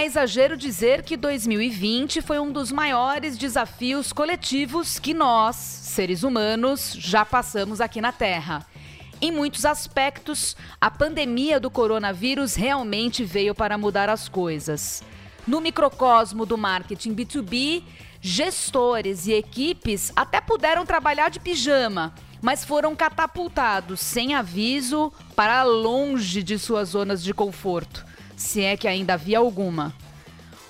é exagero dizer que 2020 foi um dos maiores desafios coletivos que nós, seres humanos, já passamos aqui na Terra. Em muitos aspectos, a pandemia do coronavírus realmente veio para mudar as coisas. No microcosmo do marketing B2B, gestores e equipes até puderam trabalhar de pijama, mas foram catapultados sem aviso para longe de suas zonas de conforto, se é que ainda havia alguma.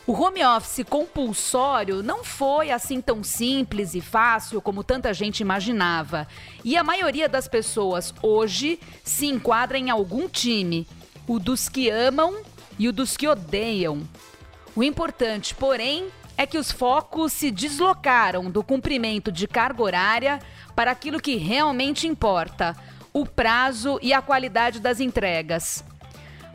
O home office compulsório não foi assim tão simples e fácil como tanta gente imaginava. E a maioria das pessoas hoje se enquadra em algum time: o dos que amam e o dos que odeiam. O importante, porém, é que os focos se deslocaram do cumprimento de carga horária para aquilo que realmente importa: o prazo e a qualidade das entregas.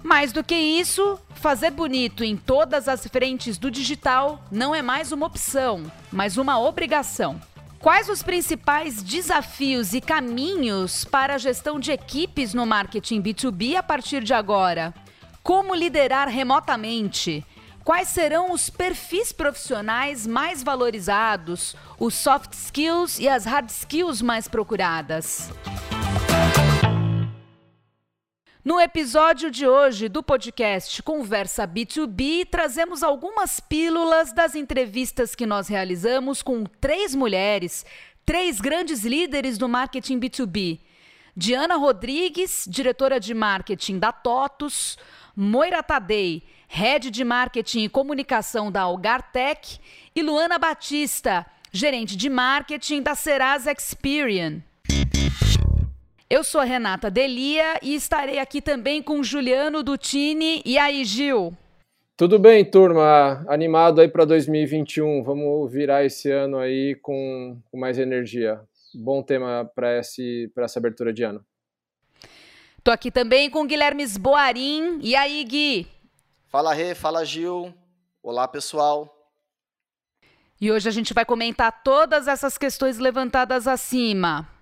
Mais do que isso, fazer bonito em todas as frentes do digital não é mais uma opção, mas uma obrigação. Quais os principais desafios e caminhos para a gestão de equipes no marketing B2B a partir de agora? Como liderar remotamente? Quais serão os perfis profissionais mais valorizados, os soft skills e as hard skills mais procuradas? No episódio de hoje do podcast Conversa B2B, trazemos algumas pílulas das entrevistas que nós realizamos com três mulheres, três grandes líderes do marketing B2B. Diana Rodrigues, diretora de marketing da TOTUS, Moira Tadei, head de marketing e comunicação da Algartec, e Luana Batista, gerente de marketing da Serasa Experian. Eu sou a Renata Delia e estarei aqui também com Juliano Dutini. E aí, Gil? Tudo bem, turma? Animado aí para 2021. Vamos virar esse ano aí com, com mais energia. Bom tema para essa abertura de ano. Tô aqui também com Guilherme Boarim. E aí, Gui? Fala, Rê. Fala, Gil. Olá, pessoal. E hoje a gente vai comentar todas essas questões levantadas acima.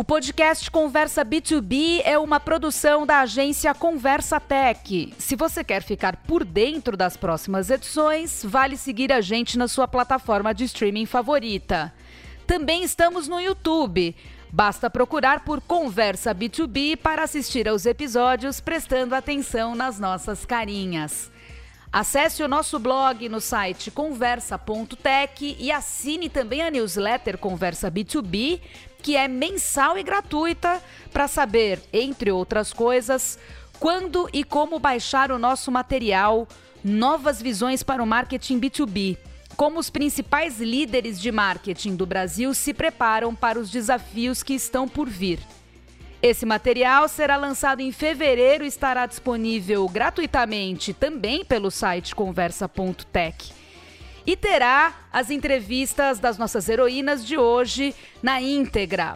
O podcast Conversa B2B é uma produção da agência Conversa Tech. Se você quer ficar por dentro das próximas edições, vale seguir a gente na sua plataforma de streaming favorita. Também estamos no YouTube. Basta procurar por Conversa B2B para assistir aos episódios prestando atenção nas nossas carinhas. Acesse o nosso blog no site conversa.tech e assine também a newsletter Conversa B2B que é mensal e gratuita para saber, entre outras coisas, quando e como baixar o nosso material Novas Visões para o Marketing B2B. Como os principais líderes de marketing do Brasil se preparam para os desafios que estão por vir. Esse material será lançado em fevereiro e estará disponível gratuitamente também pelo site conversa.tech e terá as entrevistas das nossas heroínas de hoje na íntegra.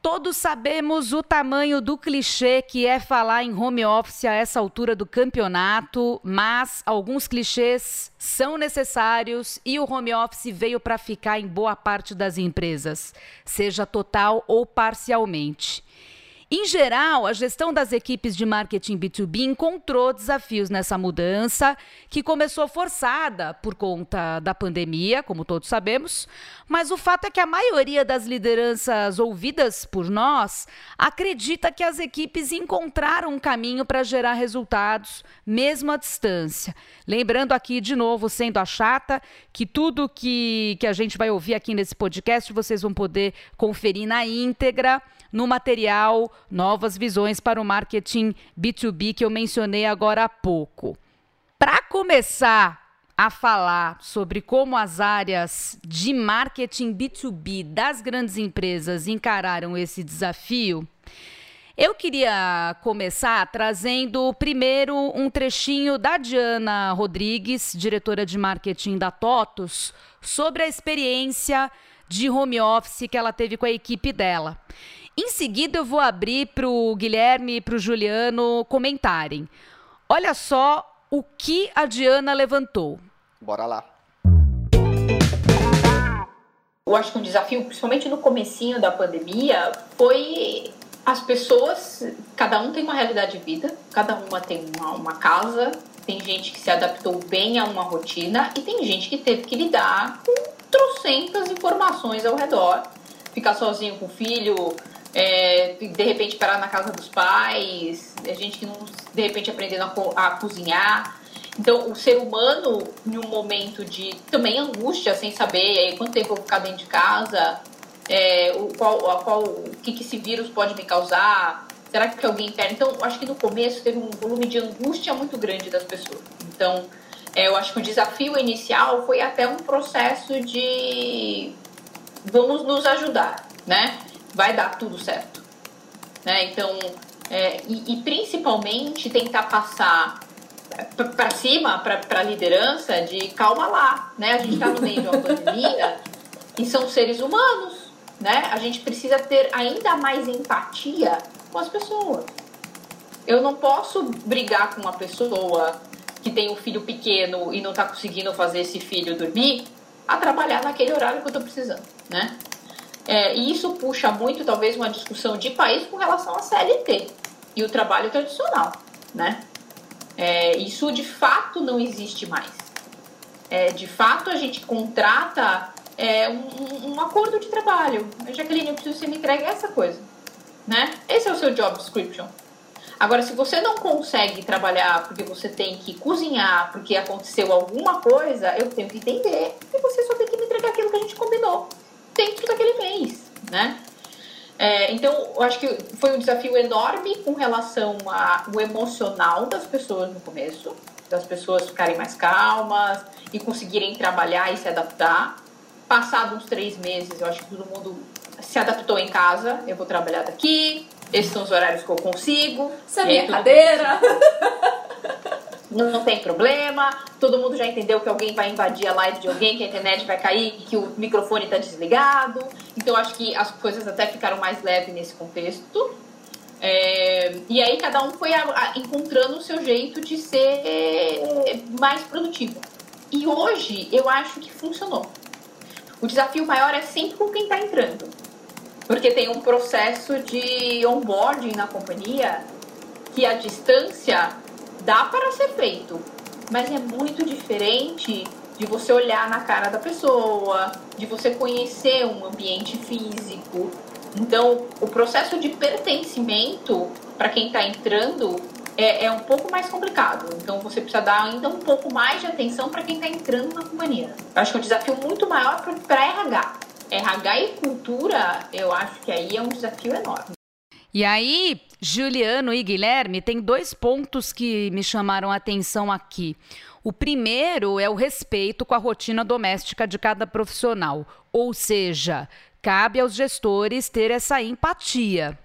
Todos sabemos o tamanho do clichê que é falar em home office a essa altura do campeonato, mas alguns clichês são necessários e o home office veio para ficar em boa parte das empresas, seja total ou parcialmente. Em geral, a gestão das equipes de marketing B2B encontrou desafios nessa mudança, que começou forçada por conta da pandemia, como todos sabemos, mas o fato é que a maioria das lideranças ouvidas por nós acredita que as equipes encontraram um caminho para gerar resultados, mesmo à distância. Lembrando aqui, de novo, sendo a chata, que tudo que, que a gente vai ouvir aqui nesse podcast vocês vão poder conferir na íntegra no material Novas Visões para o Marketing B2B que eu mencionei agora há pouco. Para começar a falar sobre como as áreas de marketing B2B das grandes empresas encararam esse desafio, eu queria começar trazendo primeiro um trechinho da Diana Rodrigues, diretora de marketing da TOTUS, sobre a experiência de home office que ela teve com a equipe dela. Em seguida, eu vou abrir para o Guilherme e para o Juliano comentarem. Olha só o que a Diana levantou. Bora lá. Eu acho que um desafio, principalmente no comecinho da pandemia, foi as pessoas, cada um tem uma realidade de vida, cada uma tem uma, uma casa, tem gente que se adaptou bem a uma rotina e tem gente que teve que lidar com trocentas informações ao redor. Ficar sozinho com o filho, é, de repente parar na casa dos pais, é gente que não, de repente aprendendo a, a cozinhar. Então, o ser humano, em um momento de também angústia, sem saber aí, quanto tempo eu vou ficar dentro de casa, é, o, qual, qual, o que, que esse vírus pode me causar, será que alguém perde? Então, acho que no começo teve um volume de angústia muito grande das pessoas. Então, é, eu acho que o desafio inicial foi até um processo de vamos nos ajudar, né? Vai dar tudo certo. Né? Então, é, e, e principalmente tentar passar para cima, para a liderança, de calma lá, né? A gente está no meio de uma pandemia e são seres humanos, né? A gente precisa ter ainda mais empatia com as pessoas. Eu não posso brigar com uma pessoa que tem um filho pequeno e não está conseguindo fazer esse filho dormir a trabalhar naquele horário que eu estou precisando, né? É, e isso puxa muito, talvez, uma discussão de país com relação à CLT e o trabalho tradicional, né? É, isso de fato não existe mais. É, de fato, a gente contrata é, um, um, acordo de trabalho. Jaqueline, eu preciso que você me entregue essa coisa. Né? Esse é o seu job description. Agora, se você não consegue trabalhar porque você tem que cozinhar, porque aconteceu alguma coisa, eu tenho que entender que você só tem que me entregar aquilo que a gente combinou dentro daquele mês, né? É, então, eu acho que foi um desafio enorme com relação ao emocional das pessoas no começo, das pessoas ficarem mais calmas e conseguirem trabalhar e se adaptar. Passado uns três meses, eu acho que todo mundo se adaptou em casa. Eu vou trabalhar daqui, esses são os horários que eu consigo. Essa é minha cadeira. Não, tem problema. Todo mundo já entendeu que alguém vai invadir a live de alguém, que a internet vai cair, que o microfone está desligado. Então acho que as coisas até ficaram mais leves nesse contexto. É, e aí cada um foi encontrando o seu jeito de ser mais produtivo. E hoje eu acho que funcionou. O desafio maior é sempre com quem está entrando. Porque tem um processo de onboarding na companhia que a distância dá para ser feito, mas é muito diferente de você olhar na cara da pessoa, de você conhecer um ambiente físico. Então, o processo de pertencimento para quem está entrando é, é, um pouco mais complicado. Então, você precisa dar ainda um pouco mais de atenção para quem está entrando na companhia. Eu acho que é um desafio muito maior para RH. RH e cultura, eu acho que aí é um desafio enorme. E aí, Juliano e Guilherme, tem dois pontos que me chamaram a atenção aqui. O primeiro é o respeito com a rotina doméstica de cada profissional, ou seja, cabe aos gestores ter essa empatia.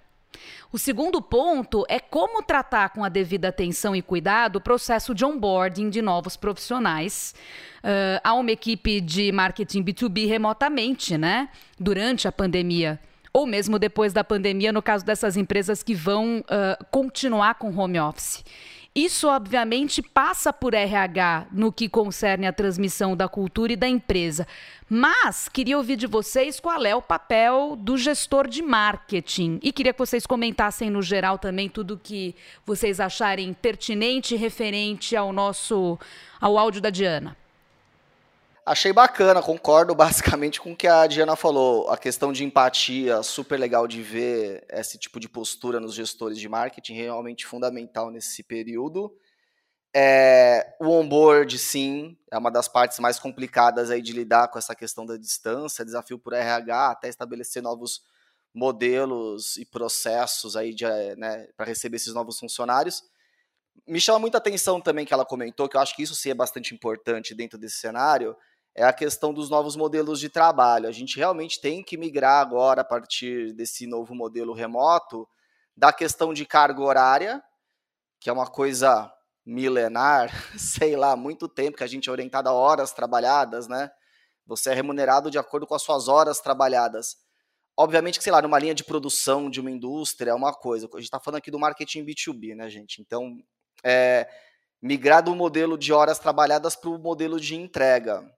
O segundo ponto é como tratar com a devida atenção e cuidado o processo de onboarding de novos profissionais. Uh, há uma equipe de marketing B2B remotamente, né? Durante a pandemia ou mesmo depois da pandemia, no caso dessas empresas que vão uh, continuar com home office. Isso, obviamente, passa por RH no que concerne a transmissão da cultura e da empresa. Mas queria ouvir de vocês qual é o papel do gestor de marketing. E queria que vocês comentassem no geral também tudo que vocês acharem pertinente referente ao nosso ao áudio da Diana. Achei bacana, concordo basicamente com o que a Diana falou. A questão de empatia, super legal de ver esse tipo de postura nos gestores de marketing, realmente fundamental nesse período. É, o onboard, sim, é uma das partes mais complicadas aí de lidar com essa questão da distância, desafio por RH, até estabelecer novos modelos e processos aí né, para receber esses novos funcionários. Me chama muita atenção também que ela comentou, que eu acho que isso sim é bastante importante dentro desse cenário, é a questão dos novos modelos de trabalho. A gente realmente tem que migrar agora, a partir desse novo modelo remoto, da questão de carga horária, que é uma coisa milenar, sei lá, muito tempo que a gente é orientado a horas trabalhadas, né? Você é remunerado de acordo com as suas horas trabalhadas. Obviamente que, sei lá, numa linha de produção de uma indústria é uma coisa. A gente está falando aqui do marketing B2B, né, gente? Então, é, migrar do modelo de horas trabalhadas para o modelo de entrega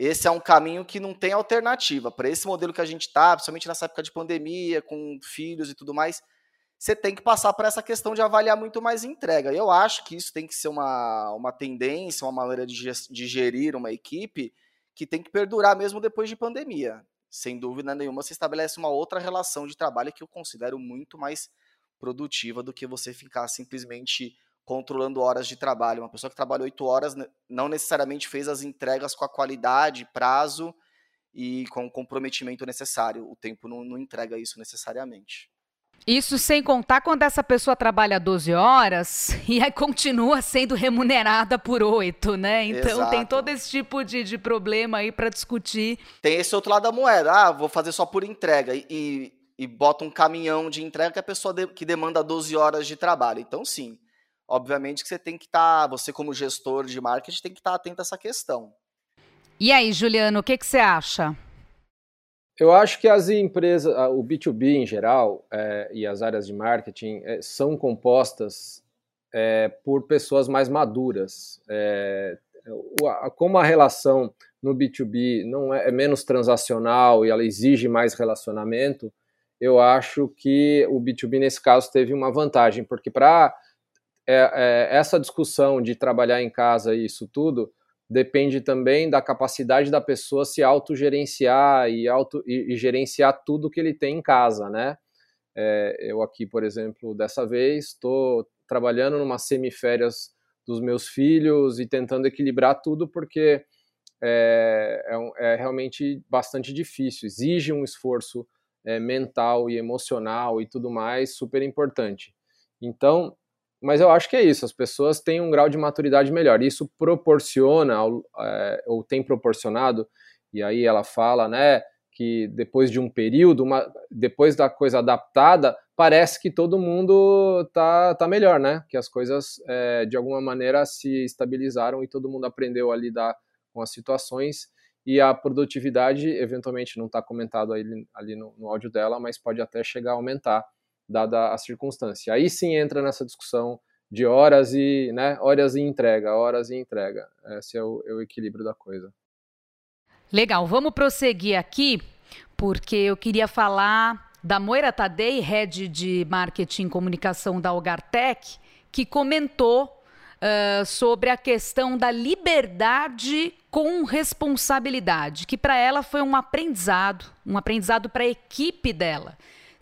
esse é um caminho que não tem alternativa. Para esse modelo que a gente está, principalmente nessa época de pandemia, com filhos e tudo mais, você tem que passar por essa questão de avaliar muito mais entrega. Eu acho que isso tem que ser uma, uma tendência, uma maneira de, de gerir uma equipe que tem que perdurar mesmo depois de pandemia. Sem dúvida nenhuma, você estabelece uma outra relação de trabalho que eu considero muito mais produtiva do que você ficar simplesmente controlando horas de trabalho. Uma pessoa que trabalha oito horas não necessariamente fez as entregas com a qualidade, prazo e com o comprometimento necessário. O tempo não, não entrega isso necessariamente. Isso sem contar quando essa pessoa trabalha 12 horas e aí continua sendo remunerada por 8, né? Então Exato. tem todo esse tipo de, de problema aí para discutir. Tem esse outro lado da moeda. Ah, vou fazer só por entrega. E, e, e bota um caminhão de entrega que a pessoa de, que demanda 12 horas de trabalho. Então, sim. Obviamente que você tem que estar, tá, você como gestor de marketing, tem que estar tá atento a essa questão. E aí, Juliano, o que, que você acha? Eu acho que as empresas, o B2B em geral é, e as áreas de marketing é, são compostas é, por pessoas mais maduras. É, como a relação no B2B não é, é, menos transacional e ela exige mais relacionamento, eu acho que o B2B nesse caso teve uma vantagem, porque para é, essa discussão de trabalhar em casa e isso tudo, depende também da capacidade da pessoa se autogerenciar e, auto, e, e gerenciar tudo que ele tem em casa, né? É, eu aqui, por exemplo, dessa vez, estou trabalhando numa semiférias dos meus filhos e tentando equilibrar tudo porque é, é, é realmente bastante difícil, exige um esforço é, mental e emocional e tudo mais super importante. Então, mas eu acho que é isso, as pessoas têm um grau de maturidade melhor. Isso proporciona, é, ou tem proporcionado, e aí ela fala, né, que depois de um período, uma, depois da coisa adaptada, parece que todo mundo tá, tá melhor, né? Que as coisas, é, de alguma maneira, se estabilizaram e todo mundo aprendeu a lidar com as situações. E a produtividade, eventualmente, não está comentado ali, ali no, no áudio dela, mas pode até chegar a aumentar dada a circunstância. Aí sim entra nessa discussão de horas e, né, horas e entrega, horas e entrega. Esse é o, é o equilíbrio da coisa. Legal, vamos prosseguir aqui, porque eu queria falar da Moira Tadei, head de marketing e comunicação da Algartec, que comentou uh, sobre a questão da liberdade com responsabilidade, que para ela foi um aprendizado, um aprendizado para a equipe dela.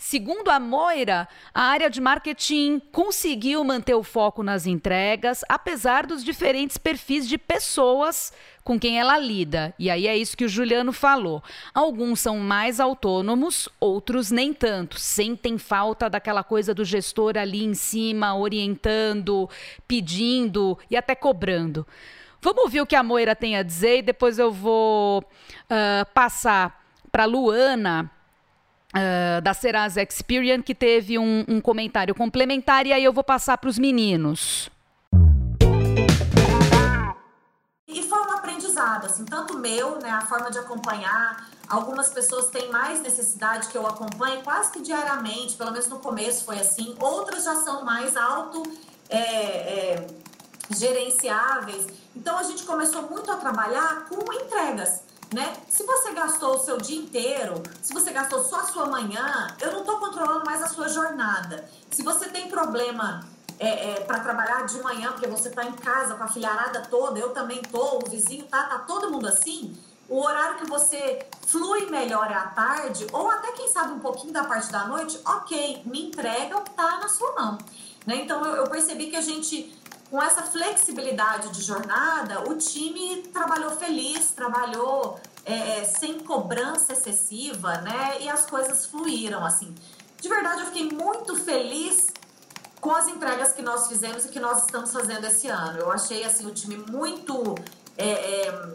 Segundo a Moira, a área de marketing conseguiu manter o foco nas entregas, apesar dos diferentes perfis de pessoas com quem ela lida. E aí é isso que o Juliano falou. Alguns são mais autônomos, outros nem tanto. Sentem falta daquela coisa do gestor ali em cima, orientando, pedindo e até cobrando. Vamos ouvir o que a Moira tem a dizer e depois eu vou uh, passar para Luana Uh, da Serasa Experian, que teve um, um, comentário complementar, e aí eu vou passar para os meninos. E foi um aprendizado, assim, tanto meu, né, a forma de acompanhar. Algumas pessoas têm mais necessidade que eu acompanhe quase que diariamente, pelo menos no começo foi assim. Outras já são mais auto é, é, gerenciáveis. Então a gente começou muito a trabalhar com entregas né? Se você gastou o seu dia inteiro, se você gastou só a sua manhã, eu não estou controlando mais a sua jornada. Se você tem problema é, é, para trabalhar de manhã, porque você está em casa com a filharada toda, eu também tô, o vizinho tá, tá todo mundo assim. O horário que você flui melhor é à tarde, ou até quem sabe um pouquinho da parte da noite, ok, me entrega o que tá na sua mão. Né? Então eu, eu percebi que a gente com essa flexibilidade de jornada, o time trabalhou feliz, trabalhou é, é, sem cobrança excessiva, né? E as coisas fluíram, assim. De verdade, eu fiquei muito feliz com as entregas que nós fizemos e que nós estamos fazendo esse ano. Eu achei, assim, o time muito é, é,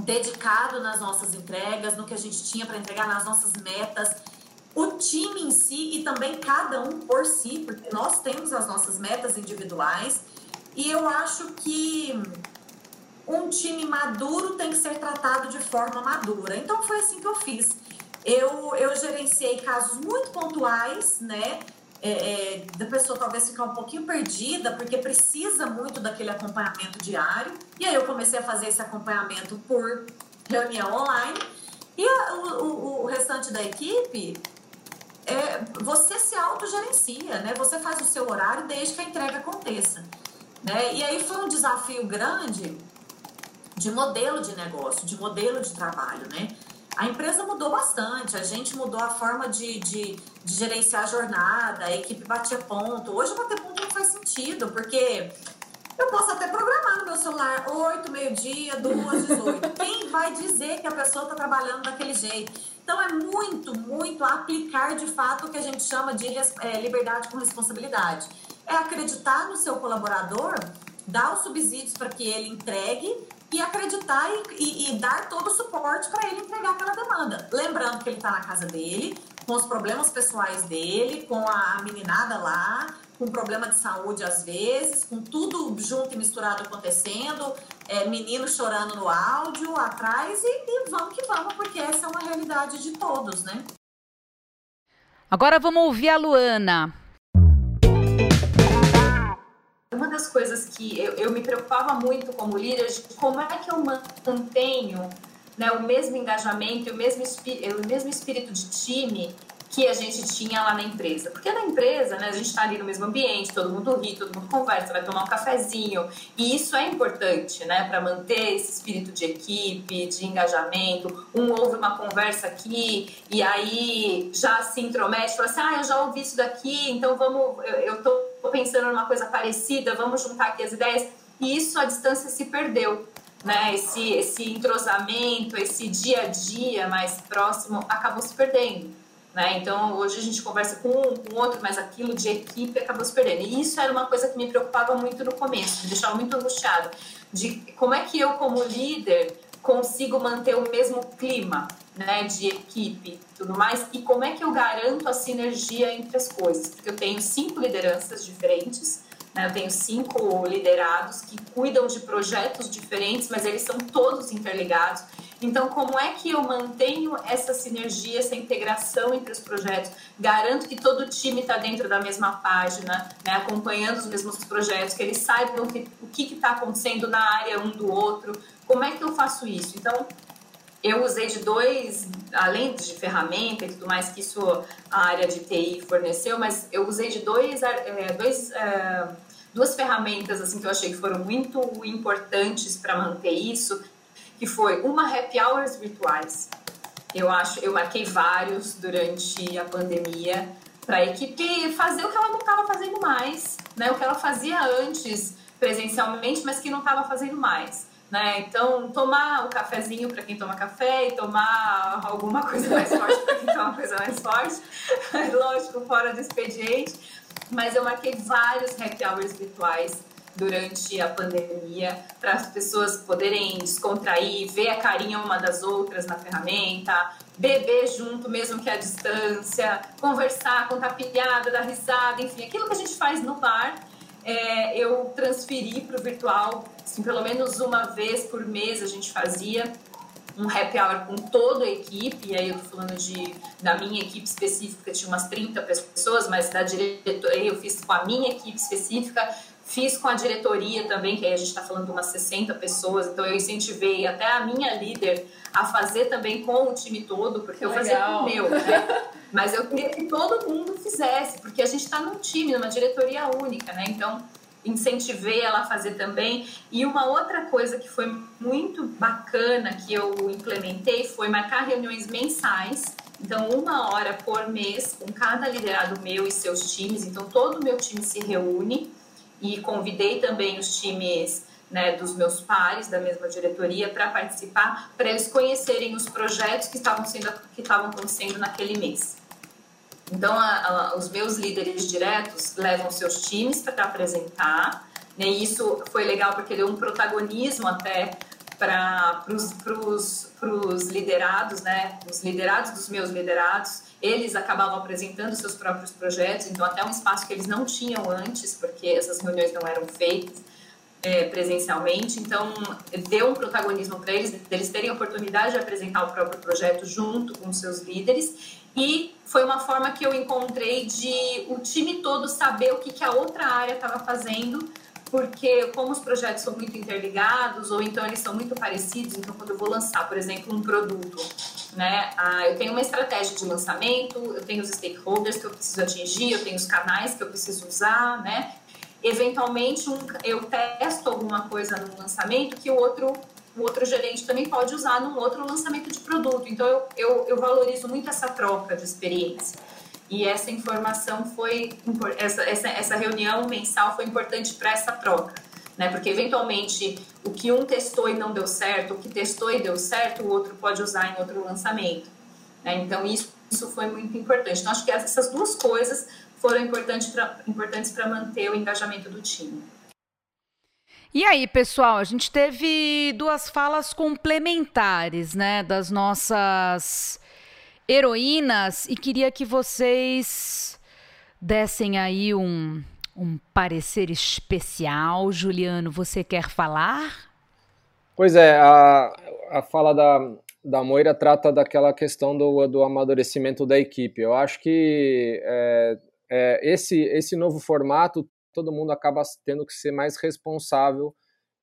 dedicado nas nossas entregas, no que a gente tinha para entregar, nas nossas metas. O time em si e também cada um por si, porque nós temos as nossas metas individuais e eu acho que um time maduro tem que ser tratado de forma madura. Então foi assim que eu fiz. Eu, eu gerenciei casos muito pontuais, né? É, é, da pessoa talvez ficar um pouquinho perdida, porque precisa muito daquele acompanhamento diário. E aí eu comecei a fazer esse acompanhamento por reunião online. E a, o, o, restante da equipe, é, você se autogerencia, né? Você faz o seu horário desde que a entrega aconteça. Né? E aí foi um desafio grande de modelo de negócio, de modelo de trabalho, né? A empresa mudou bastante, a gente mudou a forma de, de, de gerenciar a jornada, a equipe batia ponto. Hoje bater ponto não faz sentido, porque eu posso até programar no meu celular 8, meio-dia, 2, 18. Quem vai dizer que a pessoa está trabalhando daquele jeito? Então, é muito, muito aplicar de fato o que a gente chama de é, liberdade com responsabilidade. É acreditar no seu colaborador, dar os subsídios para que ele entregue e acreditar e, e, e dar todo o suporte para ele entregar aquela demanda. Lembrando que ele está na casa dele, com os problemas pessoais dele, com a meninada lá, com problema de saúde às vezes, com tudo junto e misturado acontecendo, é, menino chorando no áudio atrás e, e vamos que vamos, porque essa é uma realidade de todos, né? Agora vamos ouvir a Luana. Das coisas que eu, eu me preocupava muito como líder, de como é que eu mantenho né, o mesmo engajamento, o mesmo, o mesmo espírito de time que a gente tinha lá na empresa. Porque na empresa, né, a gente está ali no mesmo ambiente, todo mundo ri, todo mundo conversa, vai tomar um cafezinho. E isso é importante, né, para manter esse espírito de equipe, de engajamento. Um ouve uma conversa aqui e aí já se intromete, fala assim: ah, eu já ouvi isso daqui, então vamos, eu estou pensando numa coisa parecida, vamos juntar aqui as ideias. E isso a distância se perdeu. Né, esse, esse entrosamento, esse dia a dia mais próximo acabou se perdendo. Né? Então, hoje a gente conversa com um, com outro, mas aquilo de equipe acabou se perdendo. E isso era uma coisa que me preocupava muito no começo, me deixava muito angustiado, de como é que eu, como líder, consigo manter o mesmo clima né, de equipe tudo mais, e como é que eu garanto a sinergia entre as coisas. Porque eu tenho cinco lideranças diferentes, né, eu tenho cinco liderados que cuidam de projetos diferentes, mas eles são todos interligados. Então, como é que eu mantenho essa sinergia, essa integração entre os projetos? Garanto que todo time está dentro da mesma página, né, acompanhando os mesmos projetos, que eles saibam que, o que está acontecendo na área um do outro. Como é que eu faço isso? Então, eu usei de dois, além de ferramenta e tudo mais que isso a área de TI forneceu, mas eu usei de dois, é, dois é, duas ferramentas assim que eu achei que foram muito importantes para manter isso que foi uma happy hours virtuais. Eu acho, eu marquei vários durante a pandemia para a equipe fazer o que ela não estava fazendo mais, né? O que ela fazia antes presencialmente, mas que não estava fazendo mais. Né? Então, tomar um cafezinho para quem toma café e tomar alguma coisa mais forte para quem toma coisa mais forte, lógico, fora do expediente. Mas eu marquei vários happy hours virtuais durante a pandemia, para as pessoas poderem descontrair, ver a carinha uma das outras na ferramenta, beber junto, mesmo que à distância, conversar, contar piada, dar risada, enfim, aquilo que a gente faz no bar, é, eu transferi para o virtual, assim, pelo menos uma vez por mês a gente fazia um happy hour com toda a equipe, e aí eu tô falando de, da minha equipe específica, tinha umas 30 pessoas, mas da diretoria eu fiz com a minha equipe específica, Fiz com a diretoria também, que aí a gente está falando de umas 60 pessoas, então eu incentivei até a minha líder a fazer também com o time todo, porque eu fazia com o meu, né? Mas eu queria que todo mundo fizesse, porque a gente está num time, numa diretoria única, né? Então, incentivei ela a fazer também. E uma outra coisa que foi muito bacana que eu implementei foi marcar reuniões mensais. Então, uma hora por mês com cada liderado meu e seus times. Então, todo o meu time se reúne e convidei também os times né, dos meus pares da mesma diretoria para participar, para eles conhecerem os projetos que estavam sendo que estavam acontecendo naquele mês. Então, a, a, os meus líderes diretos levam seus times para apresentar, né, e isso foi legal porque deu um protagonismo até para os liderados, né, os liderados dos meus liderados, eles acabavam apresentando seus próprios projetos, então até um espaço que eles não tinham antes, porque essas reuniões não eram feitas é, presencialmente, então deu um protagonismo para eles, eles terem a oportunidade de apresentar o próprio projeto junto com seus líderes, e foi uma forma que eu encontrei de o time todo saber o que, que a outra área estava fazendo porque como os projetos são muito interligados ou então eles são muito parecidos, então quando eu vou lançar, por exemplo, um produto, né, ah, eu tenho uma estratégia de lançamento, eu tenho os stakeholders que eu preciso atingir, eu tenho os canais que eu preciso usar, né, eventualmente um, eu testo alguma coisa no lançamento que o outro o outro gerente também pode usar num outro lançamento de produto. Então, eu, eu, eu valorizo muito essa troca de experiência. E essa informação foi, essa, essa, essa reunião mensal foi importante para essa troca. Né? Porque, eventualmente, o que um testou e não deu certo, o que testou e deu certo, o outro pode usar em outro lançamento. Né? Então, isso, isso foi muito importante. Então, acho que essas duas coisas foram importantes para importantes manter o engajamento do time. E aí, pessoal, a gente teve duas falas complementares, né, das nossas heroínas e queria que vocês dessem aí um, um parecer especial. Juliano, você quer falar? Pois é, a, a fala da, da Moira trata daquela questão do, do amadurecimento da equipe. Eu acho que é, é, esse, esse novo formato todo mundo acaba tendo que ser mais responsável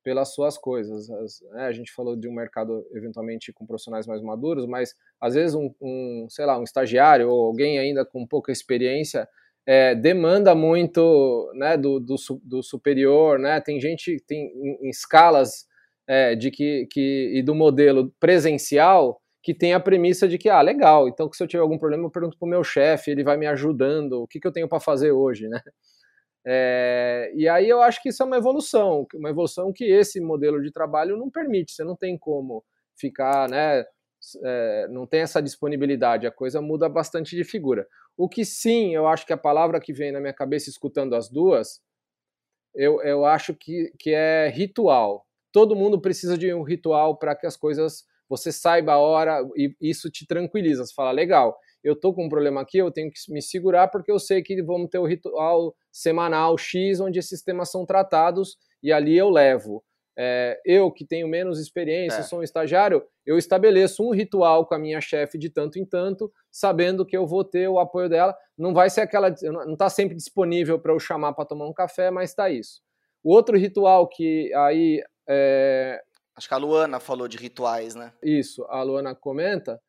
pelas suas coisas. As, né, a gente falou de um mercado eventualmente com profissionais mais maduros, mas às vezes um, um sei lá, um estagiário ou alguém ainda com pouca experiência é, demanda muito né, do, do, do, superior, né? Tem gente tem em, em escalas é, de que, que e do modelo presencial que tem a premissa de que ah legal, então se eu tiver algum problema eu pergunto para o meu chefe, ele vai me ajudando, o que, que eu tenho para fazer hoje, né? É, e aí eu acho que isso é uma evolução, uma evolução que esse modelo de trabalho não permite. Você não tem como ficar, né? É, não tem essa disponibilidade, a coisa muda bastante de figura. O que sim, eu acho que a palavra que vem na minha cabeça escutando as duas, eu, eu acho que, que é ritual. Todo mundo precisa de um ritual para que as coisas você saiba a hora e isso te tranquiliza. Você fala, legal, eu tô com um problema aqui, eu tenho que me segurar porque eu sei que vamos ter o ritual semanal X, onde esses temas são tratados e ali eu levo. É, eu que tenho menos experiência, é. sou um estagiário, eu estabeleço um ritual com a minha chefe de tanto em tanto, sabendo que eu vou ter o apoio dela. Não vai ser aquela, não está sempre disponível para eu chamar para tomar um café, mas está isso. O outro ritual que aí é... acho que a Luana falou de rituais, né? Isso, a Luana comenta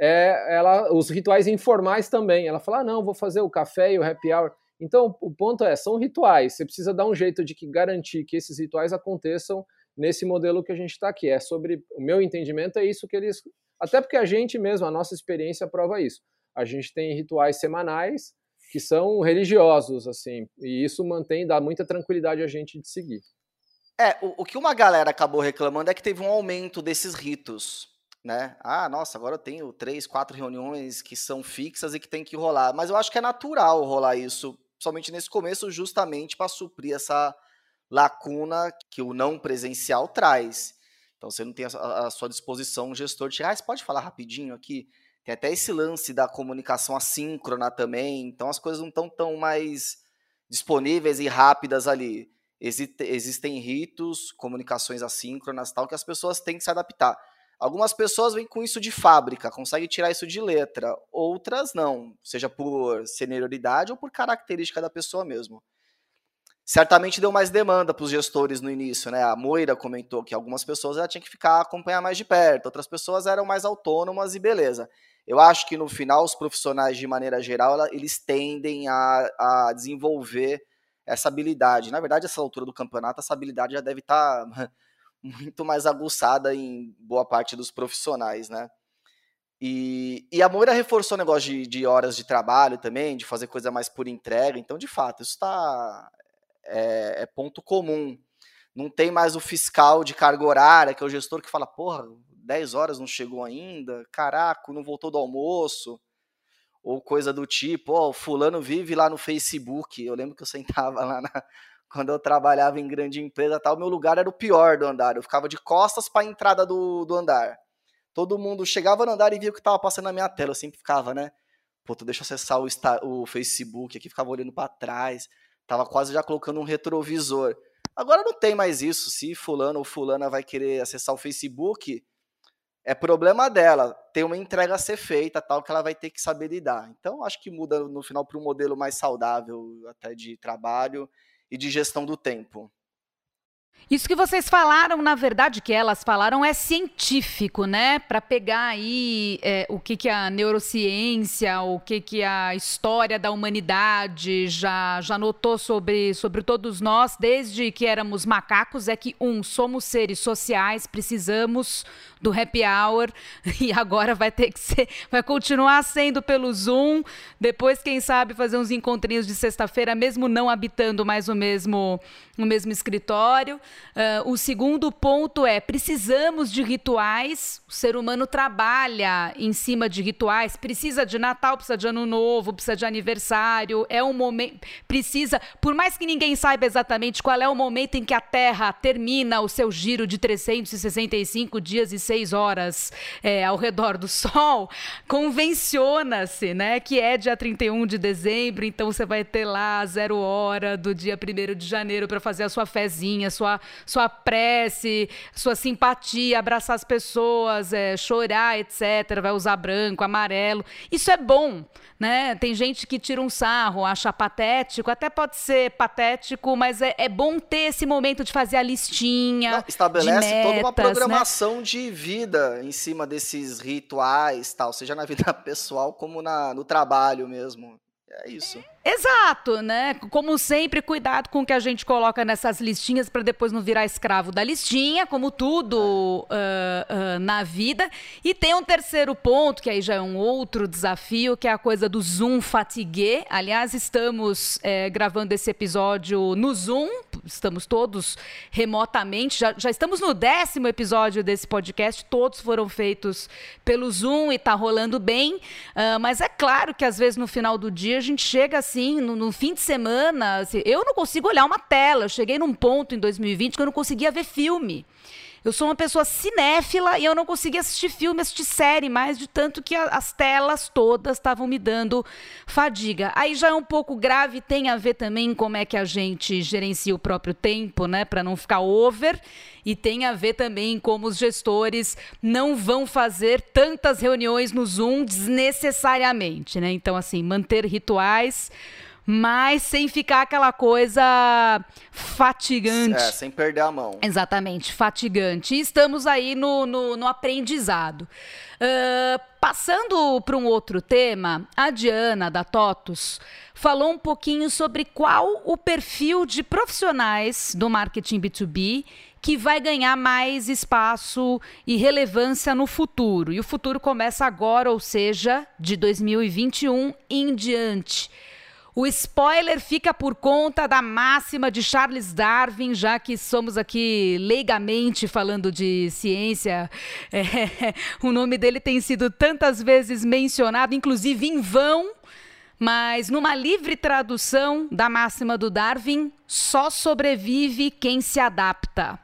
é ela, os rituais informais também. Ela fala: ah, não, vou fazer o café e o happy hour. Então, o ponto é, são rituais. Você precisa dar um jeito de que garantir que esses rituais aconteçam nesse modelo que a gente está aqui. É sobre o meu entendimento é isso que eles, até porque a gente mesmo, a nossa experiência prova isso. A gente tem rituais semanais que são religiosos, assim, e isso mantém, dá muita tranquilidade a gente de seguir. É, o, o que uma galera acabou reclamando é que teve um aumento desses ritos né? Ah, nossa, agora eu tenho três, quatro reuniões que são fixas e que tem que rolar. Mas eu acho que é natural rolar isso, somente nesse começo, justamente para suprir essa lacuna que o não presencial traz. Então você não tem à sua disposição gestor de, ah, você pode falar rapidinho aqui? Tem até esse lance da comunicação assíncrona também, então as coisas não estão tão mais disponíveis e rápidas ali. Existem ritos, comunicações assíncronas tal, que as pessoas têm que se adaptar. Algumas pessoas vêm com isso de fábrica, conseguem tirar isso de letra, outras não, seja por senioridade ou por característica da pessoa mesmo. Certamente deu mais demanda para os gestores no início, né? A Moira comentou que algumas pessoas já tinham que ficar acompanhar mais de perto, outras pessoas eram mais autônomas e beleza. Eu acho que no final os profissionais de maneira geral eles tendem a, a desenvolver essa habilidade. Na verdade, essa altura do campeonato, essa habilidade já deve estar tá muito mais aguçada em boa parte dos profissionais, né? E, e a Moira reforçou o negócio de, de, horas de trabalho também, de fazer coisa mais por entrega. Então, de fato, isso tá, é, é, ponto comum. Não tem mais o fiscal de carga horária, que é o gestor que fala, porra, 10 horas não chegou ainda, caraca, não voltou do almoço. Ou coisa do tipo, ó, oh, fulano vive lá no Facebook. Eu lembro que eu sentava lá na, quando eu trabalhava em grande empresa, tal, meu lugar era o pior do andar. Eu ficava de costas para a entrada do, do andar. Todo mundo chegava no andar e via o que estava passando na minha tela. Eu sempre ficava, né? Pô, deixa eu acessar o, o Facebook aqui, ficava olhando para trás. Tava quase já colocando um retrovisor. Agora não tem mais isso. Se fulano ou fulana vai querer acessar o Facebook, é problema dela. Tem uma entrega a ser feita, tal, que ela vai ter que saber lidar. Então, acho que muda no final para um modelo mais saudável até de trabalho e de gestão do tempo. Isso que vocês falaram, na verdade, que elas falaram é científico, né? Para pegar aí é, o que, que a neurociência, o que, que a história da humanidade já, já notou sobre, sobre todos nós, desde que éramos macacos, é que, um, somos seres sociais, precisamos do happy hour e agora vai ter que ser, vai continuar sendo pelo Zoom. Depois, quem sabe, fazer uns encontrinhos de sexta-feira, mesmo não habitando mais o mesmo, o mesmo escritório. Uh, o segundo ponto é: precisamos de rituais. O ser humano trabalha em cima de rituais, precisa de Natal, precisa de Ano Novo, precisa de aniversário. É um momento. Precisa, por mais que ninguém saiba exatamente qual é o momento em que a Terra termina o seu giro de 365 dias e seis horas é, ao redor do Sol, convenciona-se, né, que é dia 31 de dezembro, então você vai ter lá zero hora do dia 1 de janeiro para fazer a sua fezinha, sua, sua prece, sua simpatia, abraçar as pessoas, é, chorar, etc. Vai usar branco, amarelo. Isso é bom, né? Tem gente que tira um sarro, acha patético, até pode ser patético, mas é, é bom ter esse momento de fazer a listinha. Não, estabelece metas, toda uma né? programação né? de vida em cima desses rituais, tal, seja na vida pessoal como na, no trabalho mesmo. É isso. Exato, né? Como sempre, cuidado com o que a gente coloca nessas listinhas para depois não virar escravo da listinha, como tudo uh, uh, na vida. E tem um terceiro ponto, que aí já é um outro desafio, que é a coisa do Zoom fatigue. Aliás, estamos é, gravando esse episódio no Zoom, estamos todos remotamente, já, já estamos no décimo episódio desse podcast, todos foram feitos pelo Zoom e está rolando bem. Uh, mas é claro que às vezes no final do dia a gente chega assim, no, no fim de semana, assim, eu não consigo olhar uma tela. Eu cheguei num ponto em 2020 que eu não conseguia ver filme. Eu sou uma pessoa cinéfila e eu não conseguia assistir filme, assistir série mais, de tanto que a, as telas todas estavam me dando fadiga. Aí já é um pouco grave, tem a ver também como é que a gente gerencia o próprio tempo, né, para não ficar over, e tem a ver também como os gestores não vão fazer tantas reuniões no Zoom desnecessariamente, né? Então assim, manter rituais mas sem ficar aquela coisa fatigante. É, sem perder a mão. Exatamente, fatigante. E estamos aí no, no, no aprendizado. Uh, passando para um outro tema, a Diana da TOTUS falou um pouquinho sobre qual o perfil de profissionais do marketing B2B que vai ganhar mais espaço e relevância no futuro. E o futuro começa agora, ou seja, de 2021 em diante. O spoiler fica por conta da máxima de Charles Darwin, já que somos aqui leigamente falando de ciência. É, o nome dele tem sido tantas vezes mencionado, inclusive em vão, mas numa livre tradução da máxima do Darwin, só sobrevive quem se adapta.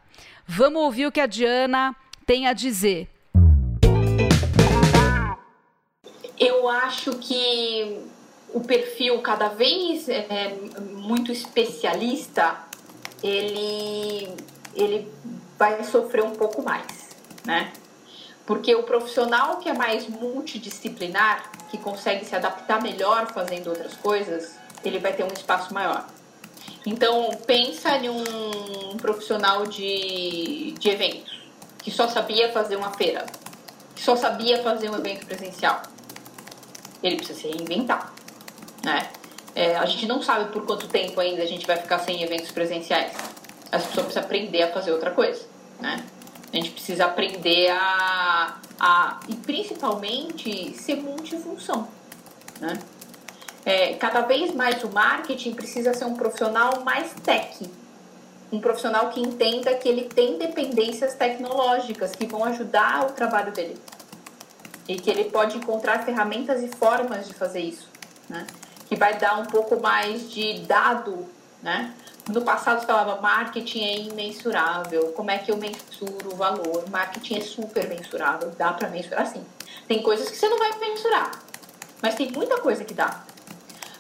Vamos ouvir o que a Diana tem a dizer. Eu acho que o perfil cada vez é, muito especialista, ele, ele vai sofrer um pouco mais, né? Porque o profissional que é mais multidisciplinar, que consegue se adaptar melhor fazendo outras coisas, ele vai ter um espaço maior. Então, pensa em um profissional de, de eventos, que só sabia fazer uma feira, que só sabia fazer um evento presencial. Ele precisa se reinventar né? É, a gente não sabe por quanto tempo ainda a gente vai ficar sem eventos presenciais. As pessoas precisam aprender a fazer outra coisa, né? A gente precisa aprender a, a e principalmente ser multifunção, né? É, cada vez mais o marketing precisa ser um profissional mais tech, um profissional que entenda que ele tem dependências tecnológicas que vão ajudar o trabalho dele e que ele pode encontrar ferramentas e formas de fazer isso, né? Que vai dar um pouco mais de dado, né? No passado falava marketing é imensurável, como é que eu mensuro o valor? Marketing é super mensurável, dá para mensurar sim. Tem coisas que você não vai mensurar, mas tem muita coisa que dá.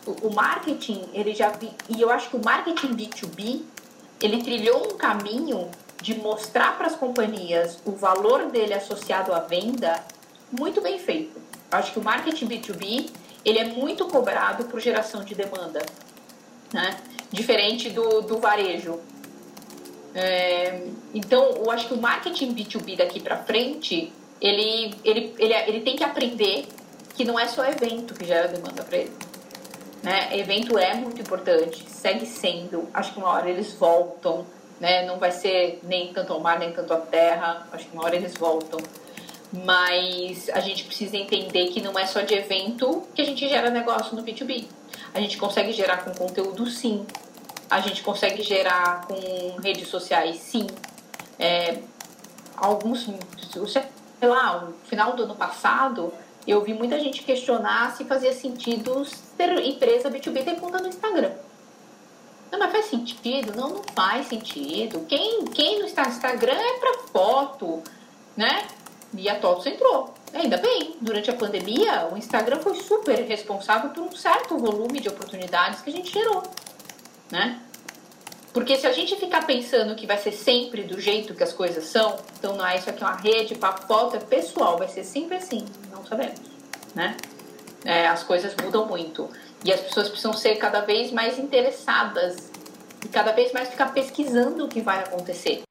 O, o marketing, ele já vi, e eu acho que o marketing B2B, ele trilhou um caminho de mostrar para as companhias o valor dele associado à venda muito bem feito. Eu acho que o marketing B2B ele é muito cobrado por geração de demanda, né? Diferente do, do varejo. É, então, eu acho que o marketing B2B daqui para frente, ele, ele, ele, ele tem que aprender que não é só evento que gera demanda para ele. Né? Evento é muito importante, segue sendo. Acho que uma hora eles voltam, né? Não vai ser nem tanto ao mar, nem tanto à terra. Acho que uma hora eles voltam. Mas a gente precisa entender que não é só de evento que a gente gera negócio no B2B. A gente consegue gerar com conteúdo, sim. A gente consegue gerar com redes sociais, sim. É, alguns, sei lá, no final do ano passado, eu vi muita gente questionar se fazia sentido ter empresa B2B ter conta no Instagram. Não, mas faz sentido? Não, não faz sentido. Quem, quem não está no Instagram é para foto, né? E a TOTOS entrou. Ainda bem, durante a pandemia, o Instagram foi super responsável por um certo volume de oportunidades que a gente gerou, né? Porque se a gente ficar pensando que vai ser sempre do jeito que as coisas são, então não é isso aqui é uma rede, é pessoal, vai ser sempre assim, não sabemos, né? É, as coisas mudam muito e as pessoas precisam ser cada vez mais interessadas e cada vez mais ficar pesquisando o que vai acontecer.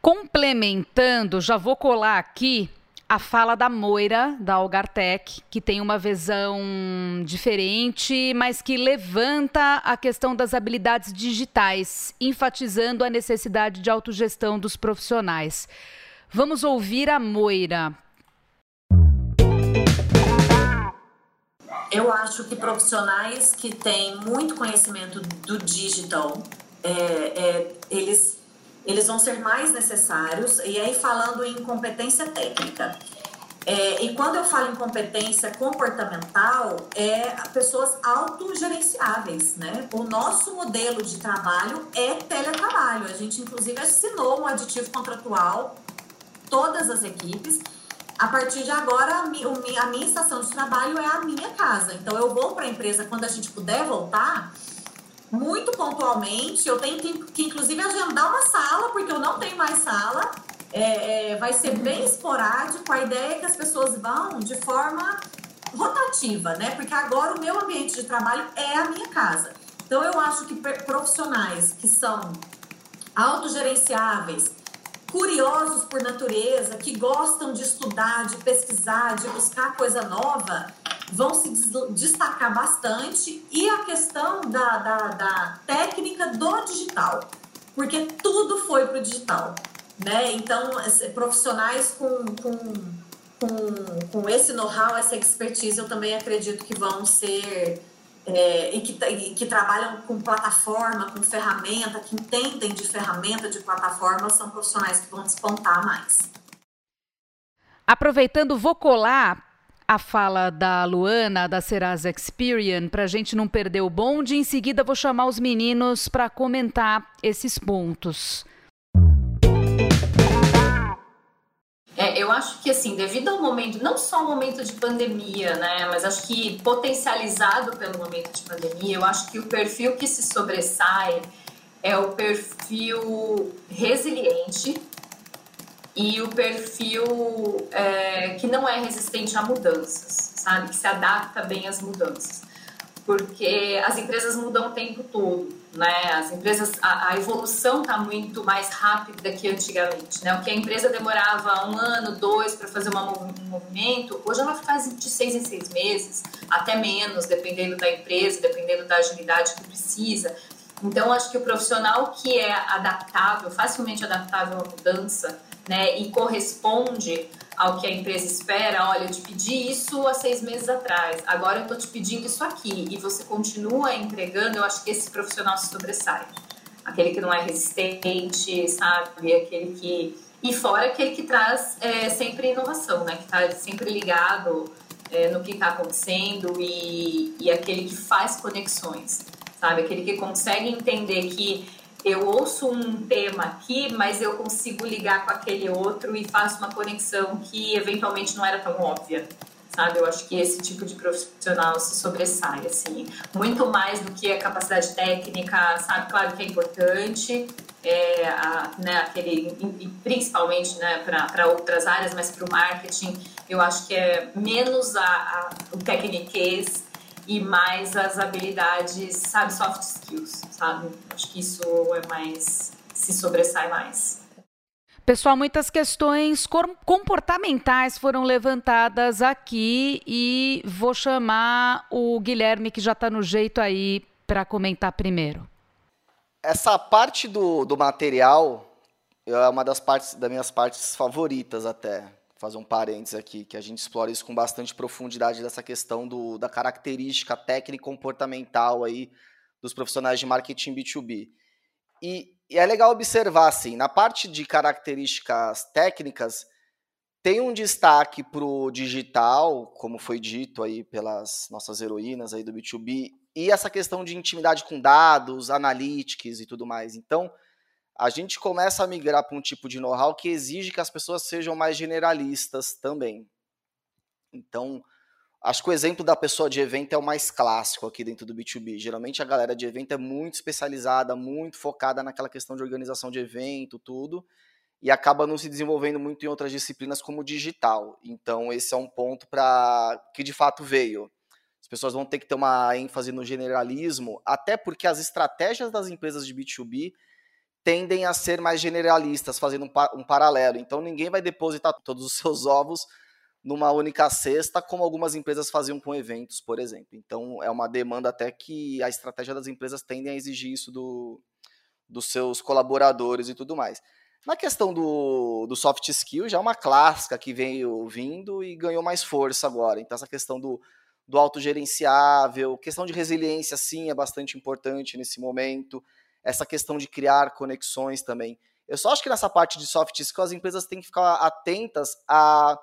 Complementando, já vou colar aqui a fala da Moira, da Algartec, que tem uma visão diferente, mas que levanta a questão das habilidades digitais, enfatizando a necessidade de autogestão dos profissionais. Vamos ouvir a Moira. Eu acho que profissionais que têm muito conhecimento do digital, é, é, eles eles vão ser mais necessários. E aí, falando em competência técnica. É, e quando eu falo em competência comportamental, é pessoas autogerenciáveis, né? O nosso modelo de trabalho é teletrabalho. A gente, inclusive, assinou um aditivo contratual, todas as equipes. A partir de agora, a minha, a minha estação de trabalho é a minha casa. Então, eu vou para a empresa quando a gente puder voltar muito pontualmente. Eu tenho que, que, inclusive, agendar uma sala, porque eu não tenho mais sala. É, é, vai ser bem esporádico. A ideia é que as pessoas vão de forma rotativa, né? Porque agora o meu ambiente de trabalho é a minha casa. Então, eu acho que profissionais que são autogerenciáveis, curiosos por natureza, que gostam de estudar, de pesquisar, de buscar coisa nova, vão se destacar bastante e a questão da, da, da técnica do digital, porque tudo foi para o digital, né? Então, profissionais com, com, com, com esse know-how, essa expertise, eu também acredito que vão ser é, e, que, e que trabalham com plataforma, com ferramenta, que entendem de ferramenta, de plataforma, são profissionais que vão despontar mais. Aproveitando, vou colar a fala da Luana, da Serasa Experian, para a gente não perder o bonde. Em seguida, vou chamar os meninos para comentar esses pontos. É, eu acho que, assim, devido ao momento, não só o momento de pandemia, né, mas acho que potencializado pelo momento de pandemia, eu acho que o perfil que se sobressai é o perfil resiliente, e o perfil é, que não é resistente a mudanças, sabe? Que se adapta bem às mudanças. Porque as empresas mudam o tempo todo, né? As empresas, a, a evolução está muito mais rápida que antigamente, né? O que a empresa demorava um ano, dois para fazer uma, um movimento, hoje ela faz de seis em seis meses, até menos, dependendo da empresa, dependendo da agilidade que precisa. Então, acho que o profissional que é adaptável, facilmente adaptável à mudança, né, e corresponde ao que a empresa espera, olha, eu te pedi isso há seis meses atrás, agora eu estou te pedindo isso aqui, e você continua entregando, eu acho que esse profissional se sobressai. Aquele que não é resistente, sabe? Aquele que. E fora aquele que traz é, sempre inovação, né? Que está sempre ligado é, no que está acontecendo e, e aquele que faz conexões, sabe? Aquele que consegue entender que eu ouço um tema aqui, mas eu consigo ligar com aquele outro e faço uma conexão que eventualmente não era tão óbvia. Sabe? Eu acho que esse tipo de profissional se sobressai, assim, muito mais do que a capacidade técnica, sabe? Claro que é importante, é, a, né, aquele, principalmente né, para outras áreas, mas para o marketing, eu acho que é menos a, a, o tecniquez e mais as habilidades, sabe, soft skills, sabe? Acho que isso é mais se sobressai mais. Pessoal, muitas questões comportamentais foram levantadas aqui e vou chamar o Guilherme, que já está no jeito aí, para comentar primeiro. Essa parte do, do material é uma das partes das minhas partes favoritas até. Fazer um parênteses aqui, que a gente explora isso com bastante profundidade dessa questão do, da característica técnica comportamental aí dos profissionais de marketing B2B. E, e é legal observar, assim, na parte de características técnicas, tem um destaque para o digital, como foi dito aí pelas nossas heroínas aí do B2B, e essa questão de intimidade com dados, analytics e tudo mais. Então, a gente começa a migrar para um tipo de know-how que exige que as pessoas sejam mais generalistas também. Então, Acho que o exemplo da pessoa de evento é o mais clássico aqui dentro do B2B. Geralmente a galera de evento é muito especializada, muito focada naquela questão de organização de evento, tudo, e acaba não se desenvolvendo muito em outras disciplinas como digital. Então esse é um ponto para que de fato veio. As pessoas vão ter que ter uma ênfase no generalismo, até porque as estratégias das empresas de B2B tendem a ser mais generalistas, fazendo um, um paralelo. Então ninguém vai depositar todos os seus ovos numa única cesta, como algumas empresas faziam com eventos, por exemplo. Então, é uma demanda até que a estratégia das empresas tendem a exigir isso do, dos seus colaboradores e tudo mais. Na questão do, do soft skill, já é uma clássica que veio vindo e ganhou mais força agora. Então, essa questão do, do autogerenciável, questão de resiliência, sim, é bastante importante nesse momento. Essa questão de criar conexões também. Eu só acho que nessa parte de soft skill, as empresas têm que ficar atentas a